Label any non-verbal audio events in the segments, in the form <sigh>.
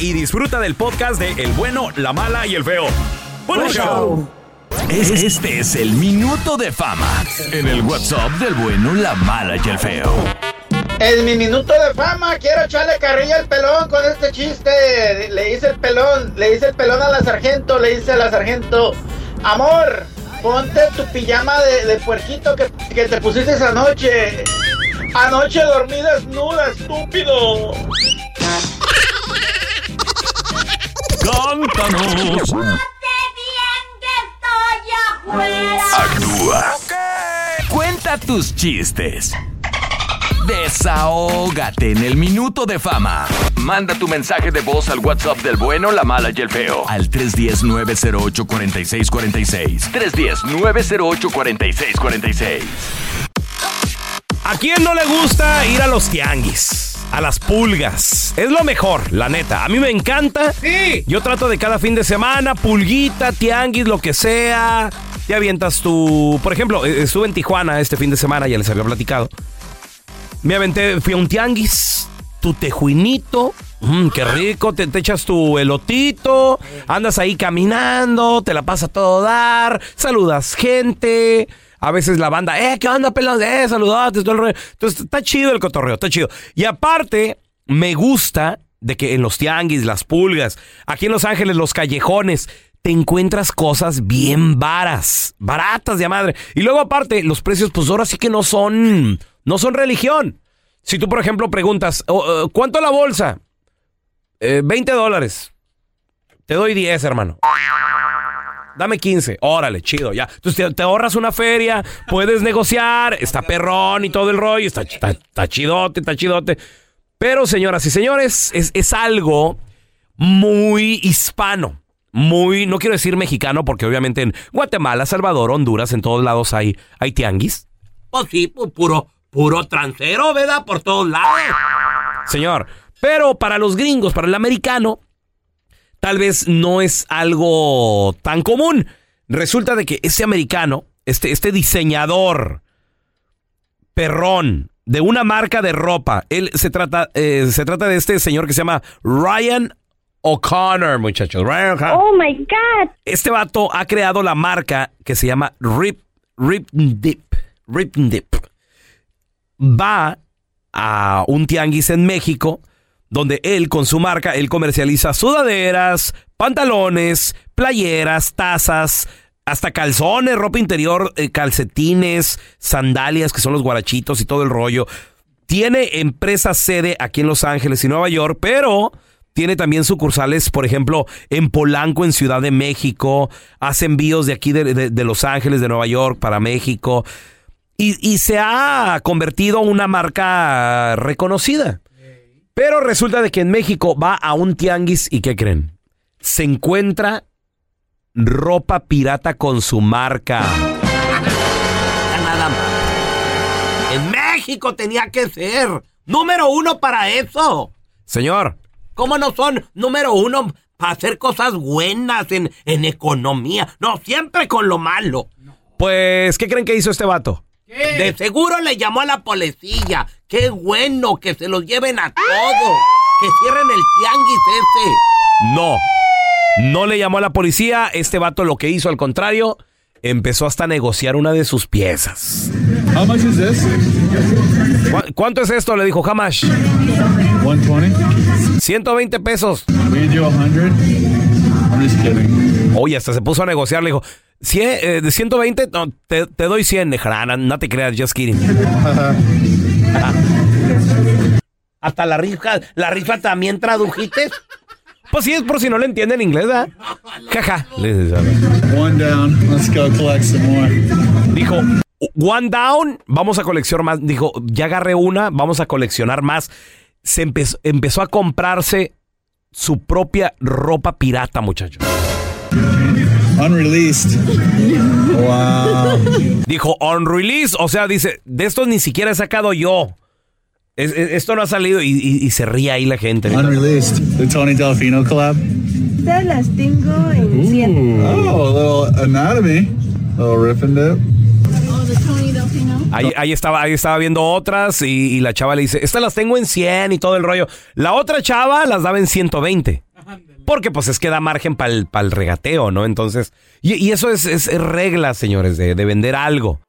y disfruta del podcast de El bueno, la mala y el feo. ¡Buen Buen show! show. Es- Este es el minuto de fama en el WhatsApp del bueno, la mala y el feo. En mi minuto de fama quiero echarle carrilla al pelón con este chiste. Le hice el pelón, le hice el pelón a la sargento, le dice a la sargento, amor, ponte tu pijama de, de puerquito que, que te pusiste esa noche. Anoche dormí desnuda, estúpido. Cántanos. Actúa. Cuenta tus chistes. Desahógate en el minuto de fama. Manda tu mensaje de voz al WhatsApp del bueno, la mala y el feo. Al 310-908-4646. 310-908-4646. ¿A quién no le gusta ir a los tianguis? A las pulgas. Es lo mejor, la neta. A mí me encanta. Sí. Yo trato de cada fin de semana, pulguita, tianguis, lo que sea. Te avientas tu. Por ejemplo, eh, estuve en Tijuana este fin de semana, ya les había platicado. Me aventé, fui a un tianguis, tu tejuinito. mm, qué rico, te, te echas tu elotito, andas ahí caminando, te la pasa todo dar, saludas gente. A veces la banda, eh, ¿qué onda, pelón? Eh, saludate, todo el rollo. Entonces, está chido el cotorreo, está chido. Y aparte, me gusta de que en los tianguis, las pulgas, aquí en Los Ángeles, los callejones, te encuentras cosas bien varas, baratas de madre. Y luego aparte, los precios, pues ahora sí que no son, no son religión. Si tú, por ejemplo, preguntas, "Oh, eh, ¿cuánto la bolsa? "Eh, 20 dólares. Te doy 10, hermano. Dame 15. Órale, chido, ya. Entonces te, te ahorras una feria, puedes negociar, está perrón y todo el rollo, está, está, está chidote, está chidote. Pero, señoras y señores, es, es algo muy hispano. Muy, no quiero decir mexicano, porque obviamente en Guatemala, Salvador, Honduras, en todos lados hay, hay tianguis. Pues sí, pu- puro, puro transero, ¿verdad? Por todos lados. Señor, pero para los gringos, para el americano, tal vez no es algo tan común. Resulta de que ese americano, este, este diseñador perrón de una marca de ropa, él se trata, eh, se trata de este señor que se llama Ryan O'Connor, muchachos. Ryan O'Connor. Oh my God. Este vato ha creado la marca que se llama Rip, Rip Dip. Rip Dip. Va a un tianguis en México donde él con su marca, él comercializa sudaderas, pantalones, playeras, tazas, hasta calzones, ropa interior, eh, calcetines, sandalias, que son los guarachitos y todo el rollo. Tiene empresa sede aquí en Los Ángeles y Nueva York, pero tiene también sucursales, por ejemplo, en Polanco, en Ciudad de México. Hace envíos de aquí de, de- Los Ángeles, de Nueva York, para México. Y, y se ha convertido en una marca reconocida. Pero resulta de que en México va a un tianguis y ¿qué creen? Se encuentra ropa pirata con su marca. Nada más. En México tenía que ser número uno para eso. Señor, ¿Cómo no son número uno para hacer cosas buenas en, en economía? No, siempre con lo malo. pues, ¿qué creen que hizo este vato? De seguro le llamó a la policía. Qué bueno que se los lleven a todos. Que cierren el tianguis ese. No, no le llamó a la policía. Este vato lo que hizo, al contrario, empezó hasta a negociar una de sus piezas. How much is this? ¿Cu- ¿Cuánto es esto? Le dijo Hamash. 120. 120 pesos. We do 100. I'm just kidding. Oye, hasta se puso a negociar. Le dijo, "Cien- eh, de 120, no, te, te doy 100. Le dijo, "Ah, no, te creas, just kidding. Hasta la rifa, la rifa también tradujiste. Pues sí, es por si no le entienden inglés, ¿verdad? Jaja. One down. Let's go collect some more. Dijo, one down, vamos a coleccionar más. Dijo, ya agarré una, vamos a coleccionar más. Se empezó, empezó a comprarse su propia ropa pirata, muchacho. Unreleased. Wow. Dijo, on release, o sea, dice, de estos ni siquiera he sacado yo. Es- es- esto no ha salido y, y- y se ríe ahí la gente. Unreleased. The Tony Delfino collab. Estas las tengo en 100. Oh, a little anatomy. A little rip and dip. Ahí, ahí estaba, ahí estaba viendo otras y, y la chava le dice, estas las tengo en 100 y todo el rollo. La otra chava las daba en 120. Porque pues es que da margen para el, regateo, ¿no? Entonces, y, y eso es, es regla, señores, de, de vender algo.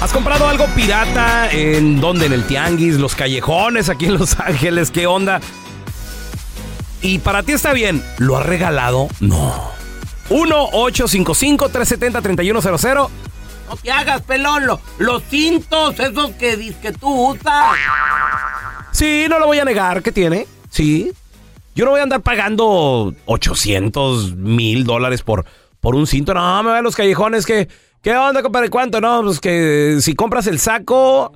¿Has comprado algo pirata? ¿En dónde? ¿En el tianguis? ¿Los callejones aquí en Los Ángeles? ¿Qué onda? Y para ti está bien. ¿Lo has regalado? No. 1-855-370-3100. No te hagas, pelón. lo- los cintos, esos que, que tú usas. Sí, no lo voy a negar. ¿Qué tiene? Sí. Yo no voy a andar pagando 800 mil dólares por, por un cinto. No, me voy a los callejones. que ¿Qué onda, compadre? ¿Cuánto? No, pues que si compras el saco,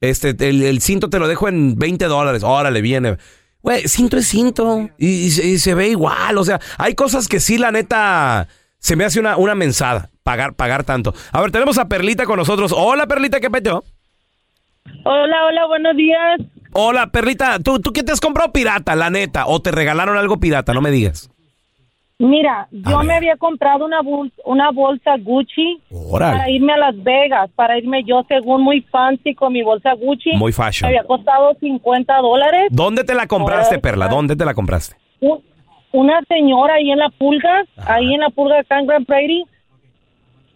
este, el, el cinto te lo dejo en 20 dólares. Órale, viene. Güey, cinto es cinto. Y, y y se ve igual. O sea, hay cosas que sí, la neta, se me hace una, una mensada. Pagar, pagar tanto. A ver, tenemos a Perlita con nosotros. Hola, Perlita, ¿qué peteo? Hola, hola, buenos días. Hola, Perlita, ¿tú, ¿tú qué te has comprado pirata, la neta? ¿O te regalaron algo pirata? No me digas. Mira, yo me había comprado una bolsa, una bolsa Gucci Órale. para irme a Las Vegas, para irme yo según muy fancy con mi bolsa Gucci. Muy fashion. Me había costado 50 dólares. ¿Dónde te la compraste, Ahora, Perla? ¿Dónde te la compraste? Un- Una señora ahí en la pulga, ahí en la pulga acá en Grand Prairie,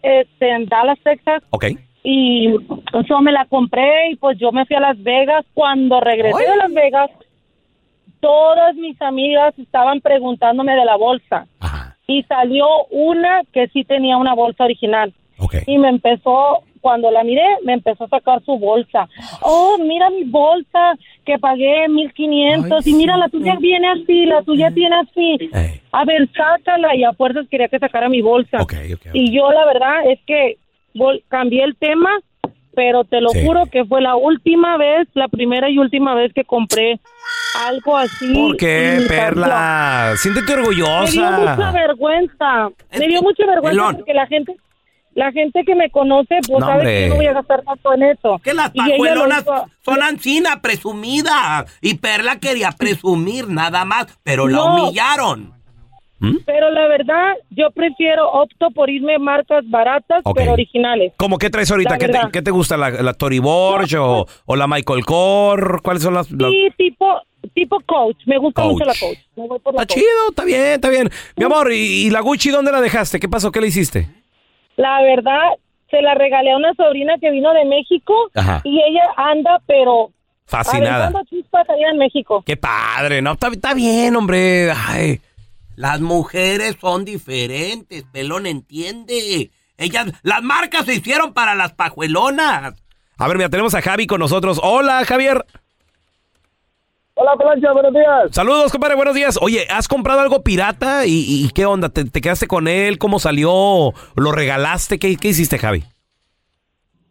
este, en Dallas, Texas. Ok. Y eso me la compré y pues yo me fui a Las Vegas. Cuando regresé de Las Vegas, todas mis amigas estaban preguntándome de la bolsa. Y salió una que sí tenía una bolsa original. Y me empezó, cuando la miré, me empezó a sacar su bolsa. Oh, mira mi bolsa que pagué 1500 y mira la tuya viene así, la tuya tiene así. A ver, sácala y a fuerzas quería que sacara mi bolsa. Y yo la verdad es que vol- cambié el tema, pero te lo Sí. juro que fue la última vez, la primera y última vez que compré algo así. ¿Por qué, Perla? Siéntete me dio mucha orgullosa. vergüenza. Me dio mucha vergüenza porque la gente, la gente que me conoce, pues No, sabe que yo no voy a gastar tanto en eso. Que las pajuelonas son ancina, presumidas. Y Perla quería presumir nada más, pero la No. Humillaron. Pero la verdad, yo prefiero, opto por irme marcas baratas, pero originales. ¿Cómo qué traes ahorita? ¿Qué te, qué te gusta? ¿La, la Tory Burch o, o la Michael Kors? ¿Cuáles son las...? las- Sí, tipo, tipo coach. Me gusta Coach. mucho la coach. Me voy por la Está coach. chido, está bien, está bien. Mi amor, ¿y, y la Gucci dónde la dejaste? ¿Qué pasó? ¿Qué le hiciste? La verdad, se la regalé a una sobrina que vino de México Ajá. y ella anda, pero Fascinada. chispas allá en México. Qué padre, no, está, está bien, hombre. Ay. Las mujeres son diferentes, pelón entiende. Ellas, las marcas se hicieron para las pajuelonas. A ver, mira, tenemos a Javi con nosotros. Hola, Javier. Hola, Plancha, buenos días. Saludos, compadre, buenos días. Oye, ¿has comprado algo pirata? ¿Y, y qué onda? ¿Te, te quedaste con él? ¿Cómo salió? ¿Lo regalaste? ¿Qué, qué hiciste, Javi?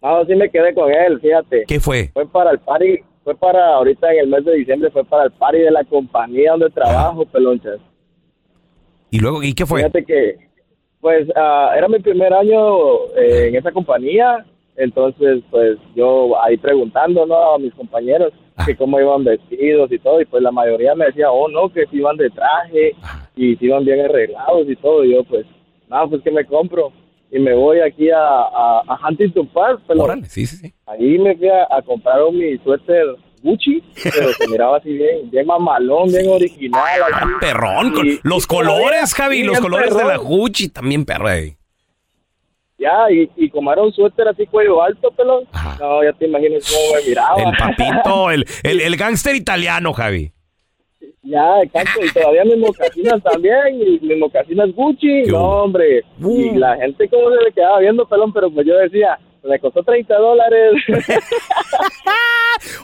No, sí me quedé con él, fíjate. ¿Qué fue? Fue para el party, fue para, ahorita en el mes de diciembre, fue para el party de la compañía donde trabajo, pelonchas. ¿Y luego, y qué fue? Fíjate que, pues, ah, era mi primer año eh, en esa compañía, entonces, pues, yo ahí preguntando, ¿no? A mis compañeros que cómo iban vestidos y todo, y pues la mayoría me decía, oh, no, que si iban de traje y si iban bien arreglados y todo, y yo, pues, no, pues, que me compro? Y me voy aquí a, a, a Huntington Park, pero Órale, sí, sí, sí. ahí me fui a, a comprar mi suéter Gucci, pero se miraba así bien, bien mamalón, bien original. así. Perrón, Y- los y colores, Javi, los bien colores de la. Gucci también, perro. eh. Ya, y, y como era un suéter así cuello alto, pelón, no, ya te imaginas cómo me miraba. El papito, <laughs> el, el, el gángster italiano, Javi. Ya, exacto, y todavía mis mocasinas también, y mis mocasinas Gucci, no, hombre. Y la gente como se le quedaba viendo, pelón, pero pues yo decía, me costó 30 dólares. <laughs>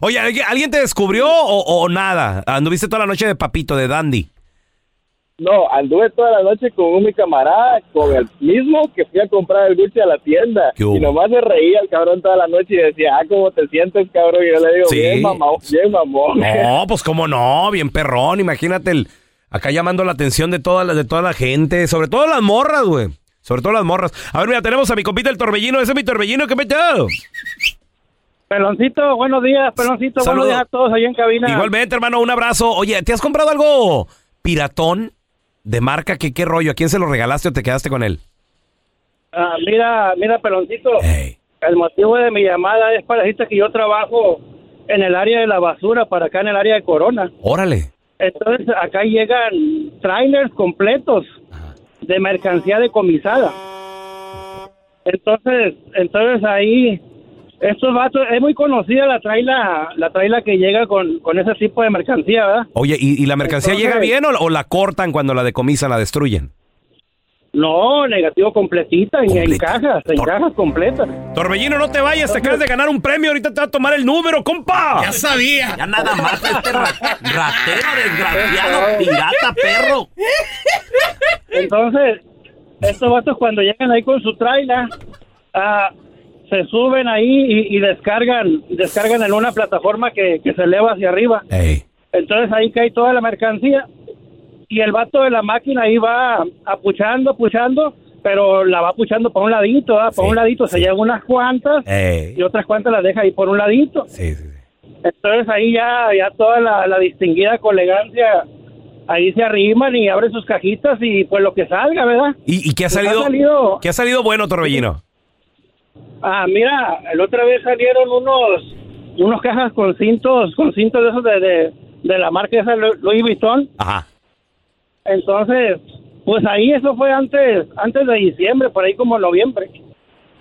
Oye, ¿alguien, te descubrió o, o nada? Anduviste toda la noche de papito, de dandy. no, anduve toda la noche con un mi camarada, con el mismo que fui a comprar el Gucci a la tienda. Y nomás se reía el cabrón toda la noche y decía, ah, ¿cómo te sientes, cabrón? Y yo le digo, Sí. bien mamón, bien mamón. No, <laughs> pues cómo no, bien perrón. Imagínate el, acá llamando la atención de toda la, de toda la gente, sobre todo las morras, güey. Sobre todo las morras. A ver, mira, tenemos a mi compita el torbellino. Ese es mi torbellino, ¿qué me echado? Peloncito, buenos días, Peloncito, Saludos. buenos días a todos ahí en cabina. Igualmente, hermano, un abrazo. Oye, ¿te has comprado algo piratón de marca? ¿Qué, qué rollo? ¿A quién se lo regalaste o te quedaste con él? Ah, mira, mira, Peloncito, el motivo de mi llamada es para decirte que yo trabajo en el área de la basura, para acá en el área de Corona. Órale. Entonces, acá llegan trailers completos de mercancía decomisada. Entonces, entonces ahí, estos vatos, es muy conocida la traila, la traila que llega con, con ese tipo de mercancía, ¿verdad? Oye, ¿y, y la mercancía Entonces- llega bien o, o la cortan cuando la decomisan, la destruyen? No, negativo completita, en, en cajas, en cajas completas. Torbellino, no te vayas, te acabas de ganar un premio, ahorita te va a tomar el número, compa. Ya sabía. Ya nada más este ra- ratero, desgraciado, pirata, perro. Entonces, estos vatos cuando llegan ahí con su traila, ah, se suben ahí y, y descargan, descargan en una plataforma que, que se eleva hacia arriba. Entonces ahí cae toda la mercancía y el vato de la máquina ahí va apuchando, apuchando, pero la va apuchando por un ladito, por un ladito se llevan unas cuantas y otras cuantas las deja ahí por un ladito. Entonces ahí ya, ya toda la, la distinguida con elegancia ahí se arriman y abren sus cajitas y pues lo que salga, ¿verdad? ¿Y, y qué ha Pues ha salido, qué ha salido bueno, Torbellino? Ah, mira, la otra vez salieron unos unos cajas con cintos, con cintos de esos de, de, de la marca esa Louis Vuitton. Ajá. Entonces, pues ahí eso fue antes antes de diciembre, por ahí como noviembre.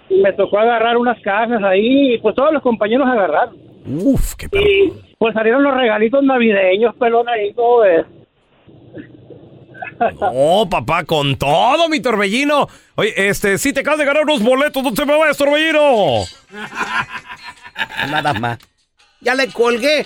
Y me tocó agarrar unas cajas ahí y pues todos los compañeros agarraron. Uf, qué Y pues salieron los regalitos navideños, pelón ahí, como ves. <laughs> Oh, papá, con todo, mi Torbellino. Oye, este, sí te acabas de ganar unos boletos, no te me vayas, Torbellino. Nada más. Ya le colgué.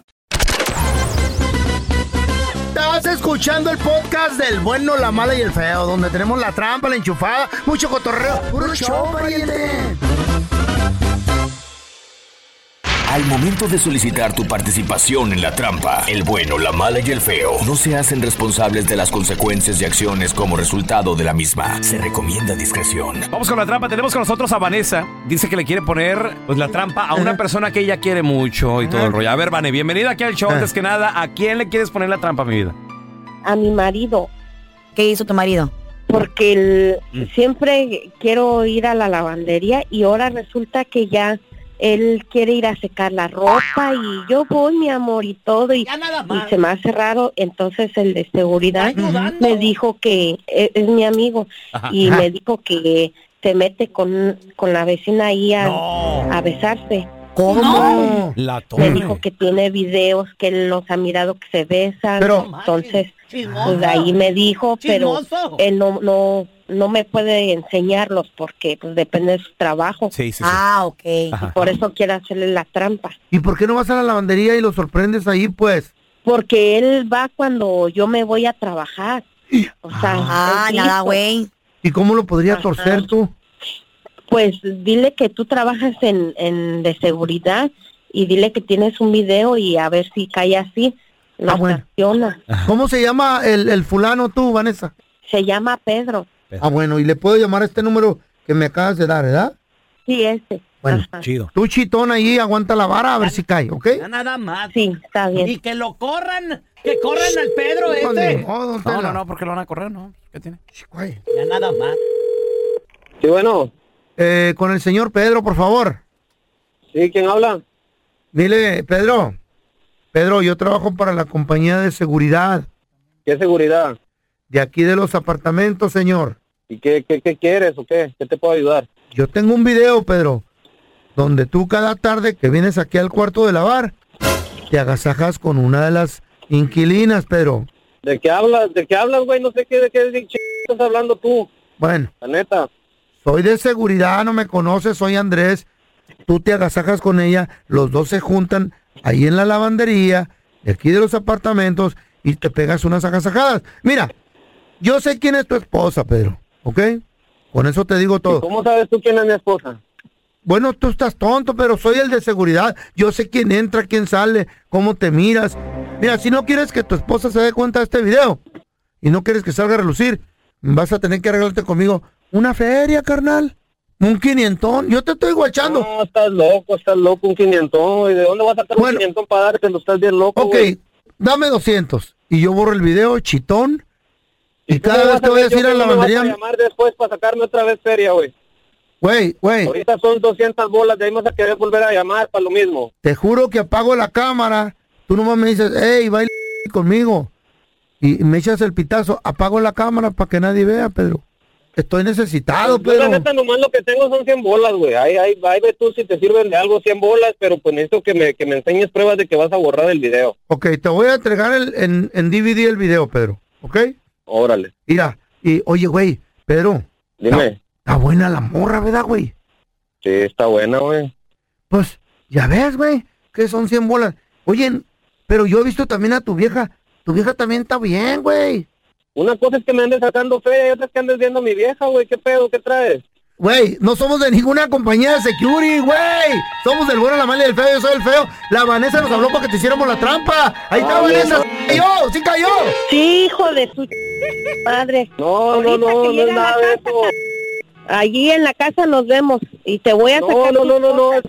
Estás escuchando el podcast del bueno, la mala y el feo, donde tenemos la trampa, la enchufada, mucho cotorreo. ¡Puro show, pariente! Al momento de solicitar tu participación en la trampa, el bueno, la mala y el feo no se hacen responsables de las consecuencias y acciones como resultado de la misma. Se recomienda discreción. Vamos con la trampa. Tenemos con nosotros a Vanessa. Dice que le quiere poner pues la trampa a una persona que ella quiere mucho y todo el rollo. A ver, Vane, bienvenida aquí al show. Antes que nada, ¿a quién le quieres poner la trampa, mi vida? A mi marido. ¿Qué hizo tu marido? Porque el- siempre quiero ir a la lavandería y ahora resulta que ya él quiere ir a secar la ropa y yo voy, mi amor, y todo, y, y se me hace raro. Entonces el de seguridad me dijo que e- es, mi amigo Ajá. y Ajá. me dijo que se mete con, con la vecina ahí a, a besarse. ¿Cómo? La Me dijo que tiene videos que él los ha mirado que se besan. Pero- entonces, Chismoso. pues ahí me dijo, pero él no, no, no me puede enseñarlos porque pues depende de su trabajo. Sí, sí, Ah, ok. Y por eso quiere hacerle la trampa. ¿Y por qué no vas a la lavandería y lo sorprendes ahí, pues? Porque él va cuando yo me voy a trabajar. O sea, Ah, es nada, güey. ¿Y cómo lo podría Ajá. torcer tú? Pues dile que tú trabajas en, en de seguridad y dile que tienes un video y a ver si cae así. Ah, bueno. estaciona. ¿Cómo se llama el, el fulano tú, Vanessa? Se llama Pedro. Ah, bueno, y le puedo llamar a este número que me acabas de dar, ¿verdad? Sí, ese. Bueno, Ajá. chido. Tú chitón ahí, aguanta la vara a ver si cae, ¿ok? Ya nada más. Sí, está bien. Y que lo corran. Que corran al Pedro ese. no, no, no, porque lo van a correr, ¿no? ¿Qué tiene? Ya nada más. Sí, bueno. Eh, con el señor Pedro, por favor. Sí, ¿quién habla? Dile, Pedro. Pedro, yo trabajo para la compañía de seguridad. ¿Qué seguridad? De aquí de los apartamentos, señor. ¿Y qué, qué, qué quieres o qué? ¿Qué te puedo ayudar? Yo tengo un video, Pedro, donde tú cada tarde que vienes aquí al cuarto de lavar, te agasajas con una de las inquilinas, Pedro. ¿De qué hablas? ¿De qué hablas, güey? No sé qué, de qué ch- estás hablando tú. Bueno, La neta. soy de seguridad, no me conoces, soy Andrés. Tú te agasajas con ella, los dos se juntan ahí en la lavandería, de aquí de los apartamentos, y te pegas unas agasajadas. Mira, yo sé quién es tu esposa, Pedro, ¿ok? Con eso te digo todo. ¿Cómo sabes tú quién es mi esposa? Bueno, tú estás tonto, pero soy el de seguridad. Yo sé quién entra, quién sale, cómo te miras. Mira, si no quieres que tu esposa se dé cuenta de este video y no quieres que salga a relucir, vas a tener que arreglarte conmigo una feria, carnal. Un quinientón. Yo te estoy guachando. No, estás loco, estás loco, un quinientón. güey. ¿De dónde vas a sacar un quinientón para dártelo? Estás bien loco, Ok, dame 200 y yo borro el video, chitón. Y ¿Tú cada vez te voy a decir a la no me vas a llamar después para sacarme otra vez feria, güey. güey, güey, Ahorita son 200 bolas, de ahí vas a querer volver a llamar para lo mismo. te juro que apago la cámara. Tú nomás me dices, hey, baila conmigo. Y me echas el pitazo, apago la cámara para que nadie vea, Pedro. Estoy necesitado, Yo, la neta, nomás lo que tengo son 100 bolas, güey. Ahí, ahí, ahí ve tú si te sirven de algo 100 bolas, pero pues necesito que me, que me enseñes pruebas de que vas a borrar el video. Ok, te voy a entregar el, en, en DVD el video, Pedro. ¿Ok? Órale. Mira, y oye, güey, Pedro. Dime. Está buena la morra, ¿verdad, güey? Sí, está buena, güey. Pues, ya ves, güey, que son 100 bolas. Oye, pero yo he visto también a tu vieja. Tu vieja también está bien, güey. Una cosa es que me andes sacando fe y otra es que andes viendo a mi vieja, güey. ¿Qué pedo? ¿Qué traes? Güey, no somos de ninguna compañía de security, güey. Somos del bueno, la mala y el feo. Yo soy el feo. La Vanessa nos habló para que te hiciéramos la trampa. Ahí está Vanessa. no. ¡Sí cayó! ¡Sí cayó! Sí, hijo de su madre. No, no, Ahorita no, no es nada de Allí en la casa nos vemos y te voy a No, sacar. no, no, no, no. cosas.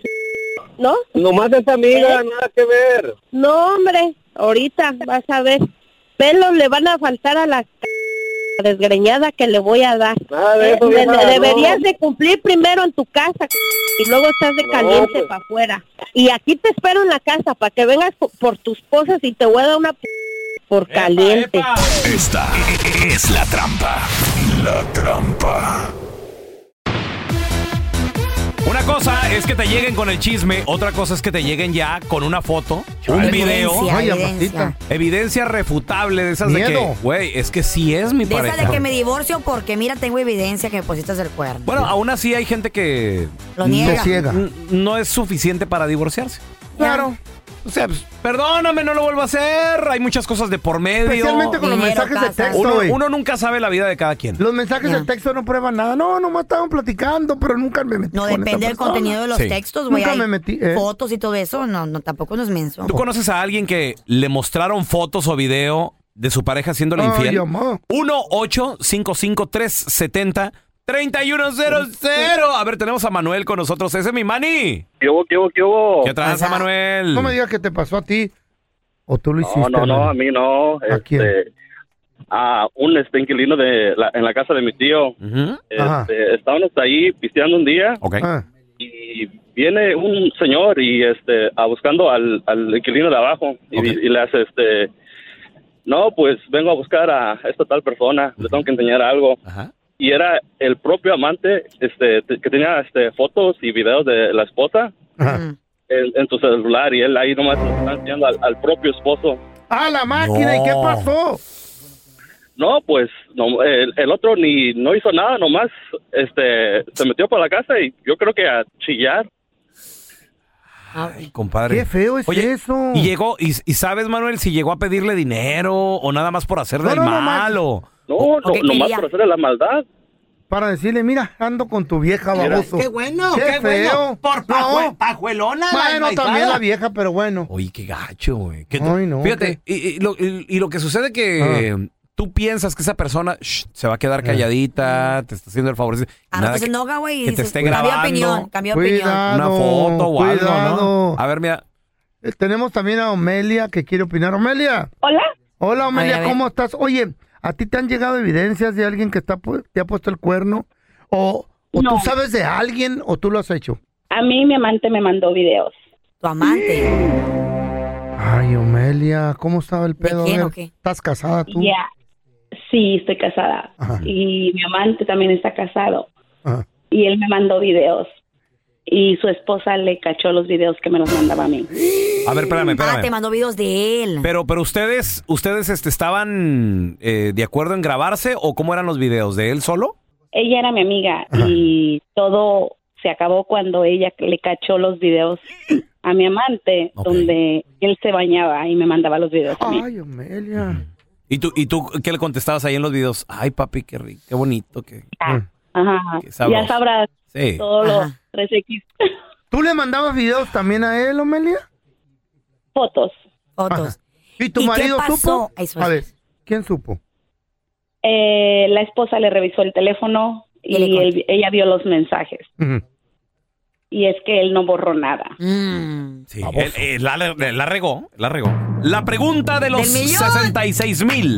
¿No? Nomás es amiga, ¿Eh? nada que ver. No, hombre, ahorita vas a ver. Pelos le van a faltar a la desgreñada que le voy a dar. Nada de Eh, eso, de- vieja, de- deberías no. de cumplir primero en tu casa y luego estás de No, caliente pues. para afuera. Y aquí te espero en la casa para que vengas po- por tus cosas y te voy a dar una p- por caliente. Esta es la trampa. La trampa. Una cosa es que te lleguen con el chisme, otra cosa es que te lleguen ya con una foto, un video. Evidencia, Ay, evidencia. Evidencia refutable de esas de Miedo. que, güey, es que sí es mi De esa pareja. de que me divorcio porque mira, tengo evidencia que me pusiste el cuerno. Bueno, aún así hay gente que Lo niega. Se ciega. n- no es suficiente para divorciarse. Claro. O sea, pues, perdóname, no lo vuelvo a hacer. Hay muchas cosas de por medio. Especialmente con los mensajes de texto. Uno, nunca sabe la vida de cada quien. Los mensajes de texto no prueban nada. No, nomás estaban platicando, pero nunca me metí. No depende del contenido de los textos, güey. Nunca me metí. ¿eh? Fotos y todo eso, no, no tampoco nos menso. ¿Tú conoces a alguien que le mostraron fotos o video de su pareja siéndole Ay, infiel? amor. 1 855 370 3100. A ver, tenemos a Manuel con nosotros. Ese es mi mani. ¿Qué hubo, qué hubo, qué hubo? ¿Qué tranza, Manuel? No me digas que te pasó a ti o tú lo hiciste. No, no, no, a mí no. ¿A? Este, a un este, inquilino de la, en la casa de mi tío. Uh -huh. este, estábamos ahí pisteando un día. Ok. Ah. Y viene un señor y este a buscando al, al inquilino de abajo y, okay. le hace este no pues vengo a buscar a esta tal persona le tengo que enseñar algo Ajá y era el propio amante este te- que tenía este fotos y videos de la esposa ajá. En, en su celular y él ahí nomás le está enseñando al, al propio esposo Ah, la máquina. ¿Y qué No. pasó? no pues no, el, el otro ni no hizo nada nomás este se metió por la casa y yo creo que a chillar Ay, compadre. Qué feo es Oye, eso. Y llegó, y, y sabes, Manuel, si llegó a pedirle dinero o nada más por hacer No, del no, no, mal o... no, ¿O no nomás quería? por hacerle la maldad Para decirle, mira, ando con tu vieja, baboso. Qué bueno, Qué qué, feo. bueno. Por pajue- No. pajuelona. Bueno, también la vieja, pero bueno. Oye, qué gacho, güey. ¿Qué te- Ay, no, Fíjate, y, y lo, y- y lo que sucede que tú piensas que esa persona shh, se va a quedar calladita, te está haciendo el favor. Ah, no, pues enoja, güey. que te esté Cambia grabando. opinión, cambia opinión. Cuidado. una foto o algo, cuidado. ¿no? A ver, mira. Eh, Tenemos también a Omelia que quiere opinar. Omelia. Hola. Hola, Omelia. ¿cómo estás? Oye, ¿a ti te han llegado evidencias de alguien que está te ha puesto el cuerno? ¿O, o No. tú sabes de alguien o tú lo has hecho? A mí mi amante me mandó videos. Tu amante. Ay, Omelia, ¿cómo estaba el pedo? Quién o qué? ¿Estás casada tú? Ya. Sí, estoy casada. Ajá. Y mi amante también está casado. Ajá. Y él me mandó videos. Y su esposa le cachó los videos que me los mandaba a mí. A ver, espérame, Ah, te espérame. mandó videos de él. Pero, pero ustedes, ustedes este, estaban eh, de acuerdo en grabarse o cómo eran los videos de él solo? Ella era mi amiga y todo se acabó cuando ella le cachó los videos a mi amante, donde él se bañaba y me mandaba los videos a mí. Ay, Omelia. ¿Y tú, ¿Y tú qué le contestabas ahí en los videos? Ay, papi, qué rico, qué bonito. Qué... Ah, Ajá. Qué. Ya sabrás Sí. todo lo Ajá. 3X. <laughs> ¿Tú le mandabas videos también a él, Omelia? Fotos. Fotos. ¿Y tu ¿Y qué marido pasó? supo? Eso A ver. ¿quién supo? Eh, la esposa le revisó el teléfono Y le y él- ella vio los mensajes. Y es que él no borró nada. Mm. Sí, él- él la, la regó, la regó. La pregunta de los ¡Del millón! 66 mil.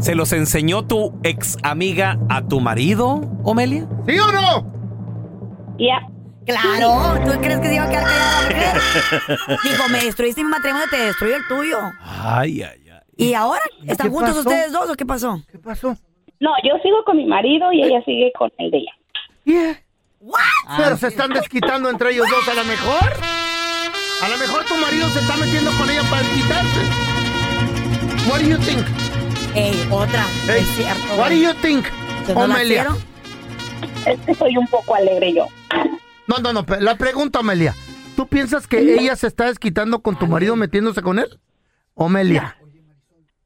¿Se los enseñó tu ex amiga a tu marido, Omelia? ¿Sí o no? Ya. Claro, ¿tú crees que se iba a quedar callada la mujer? <laughs> Dijo, me destruiste mi matrimonio, te destruyo el tuyo. Ay, ay, ay. ¿Y ahora? ¿Están juntos pasó? ustedes dos o qué pasó? ¿Qué pasó? No, yo sigo con mi marido y ella sigue con el de ella. Yeah. ¿What? Pero se están desquitando entre ellos dos, a lo mejor. A lo mejor tu marido se está metiendo con ella para desquitarse. What do you think? Ey, otra. Hey, es cierto. what do you think, ¿Que no Omelia? Es que soy un poco alegre yo. No, no, no, la pregunta, Omelia. ¿Tú piensas que ella se está desquitando con tu marido metiéndose con él? Omelia.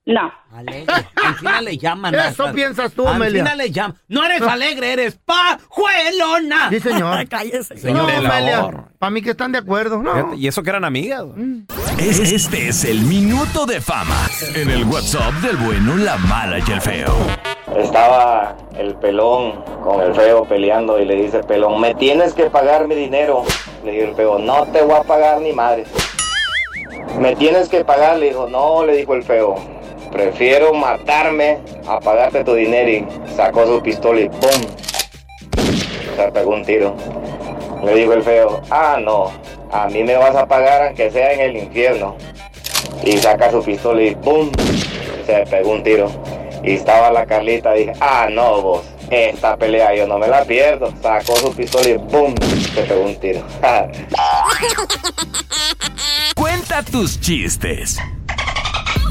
No. Alegre. Al final le llaman. Eso hasta- piensas tú, Al Amelia. final le llaman. No eres alegre, eres pajuelona. Sí, señor. Cállese. Señor, no, amor. Para mí que están de acuerdo, ¿no? Y eso que eran amigas. Es- Este es el minuto de fama en el WhatsApp del bueno, la mala y el feo. Estaba el pelón con el feo peleando y le dice el pelón, me tienes que pagar mi dinero. Le dijo el feo, no te voy a pagar ni madre. Me tienes que pagar, le dijo, no, le dijo el feo. Prefiero matarme a pagarte tu dinero y sacó su pistola y ¡pum! Se pegó un tiro. Le dijo el feo, ah, no, a mí me vas a pagar aunque sea en el infierno. Y saca su pistola y ¡pum! Se pegó un tiro. Y estaba la Carlita, dije, ah, no, vos, esta pelea yo no me la pierdo. Sacó su pistola y ¡pum! Se pegó un tiro. <laughs> Cuenta tus chistes.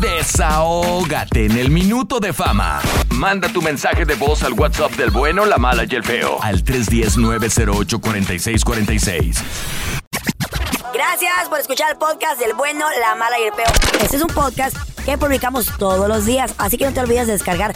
Desahógate en el minuto de fama. Manda tu mensaje de voz al WhatsApp del bueno, la mala y el feo. Al 310-908-4646. Gracias por escuchar el podcast del bueno, la mala y el peor. Este es un podcast que publicamos todos los días, así que no te olvides de descargar